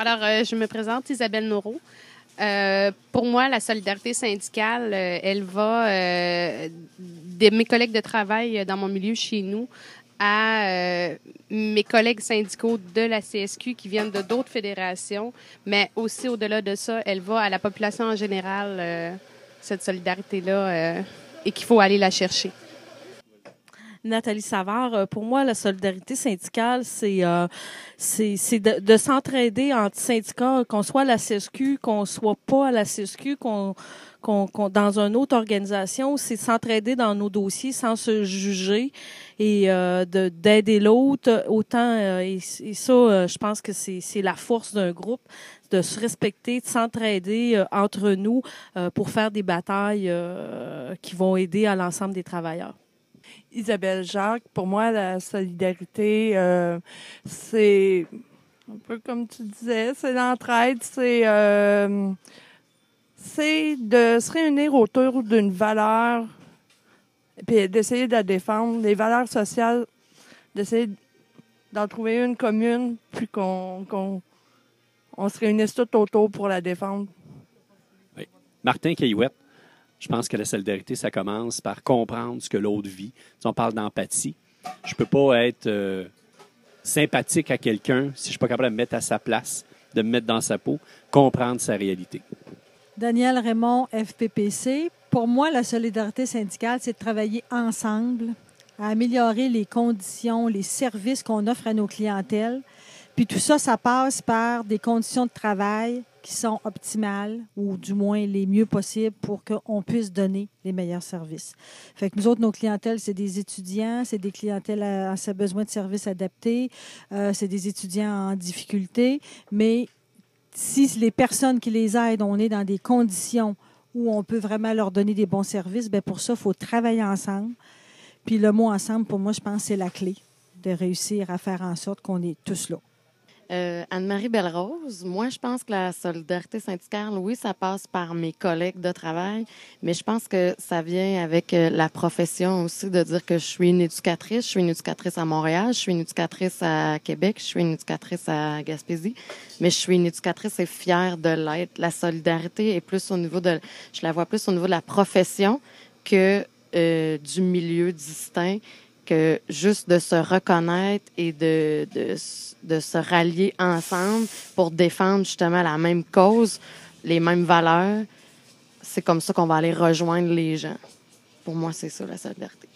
Alors, euh, je me présente Isabelle Noreau. Euh, pour moi, la solidarité syndicale, euh, elle va de mes collègues de travail dans mon milieu chez nous à mes collègues syndicaux de la CSQ qui viennent de d'autres fédérations, mais aussi au-delà de ça, elle va à la population en général, cette solidarité-là, et qu'il faut aller la chercher. Nathalie Savard, euh, pour moi, la solidarité syndicale, c'est euh, c'est de, de s'entraider entre syndicats, qu'on soit à la CSQ, qu'on soit pas à la CSQ, qu'on qu'on dans une autre organisation, c'est s'entraider dans nos dossiers sans se juger et euh, d'aider l'autre autant. Euh, et, ça, je pense que c'est la force d'un groupe de se respecter, de s'entraider entre nous pour faire des batailles qui vont aider à l'ensemble des travailleurs. Isabelle Jacques, pour moi, la solidarité, euh, c'est un peu comme tu disais, c'est l'entraide, c'est euh, c'est de se réunir autour d'une valeur, puis d'essayer de la défendre, les valeurs sociales, d'essayer d'en trouver une commune, puis qu'on qu'on on se réunisse tout autour pour la défendre. Oui. Martin Caillouette, je pense que la solidarité, ça commence par comprendre ce que l'autre vit. Si on parle d'empathie. Je peux pas être euh, sympathique à quelqu'un si je suis pas capable de me mettre à sa place, de me mettre dans sa peau, comprendre sa réalité. Daniel Raymond, FPPC. Pour moi, la solidarité syndicale, c'est de travailler ensemble à améliorer les conditions, les services qu'on offre à nos clientèles. Puis tout ça, ça passe par des conditions de travail qui sont optimales ou du moins les mieux possibles pour qu'on puisse donner les meilleurs services. Fait que nous autres, nos clientèles, c'est des étudiants, c'est des clientèles à, à besoin de services adaptés, euh, c'est des étudiants en difficulté, mais si les personnes qui les aident, on est dans des conditions où on peut vraiment leur donner des bons services, bien pour ça, il faut travailler ensemble. Puis le mot ensemble, pour moi, je pense c'est la clé de réussir à faire en sorte qu'on est tous là. Euh, Anne-Marie Belrose, moi, je pense que la solidarité syndicale, oui, ça passe par mes collègues de travail, mais je pense que ça vient avec euh, la profession aussi de dire que je suis une éducatrice, je suis une éducatrice à Montréal, je suis une éducatrice à Québec, je suis une éducatrice à Gaspésie, mais je suis une éducatrice et fière de l'être. La solidarité est plus au niveau de, je la vois plus au niveau de la profession que euh, du milieu distinct juste de se reconnaître et de, de, de, se rallier ensemble pour défendre justement la même cause, les mêmes valeurs, c'est comme ça qu'on va aller rejoindre les gens. Pour moi, c'est ça la solidarité.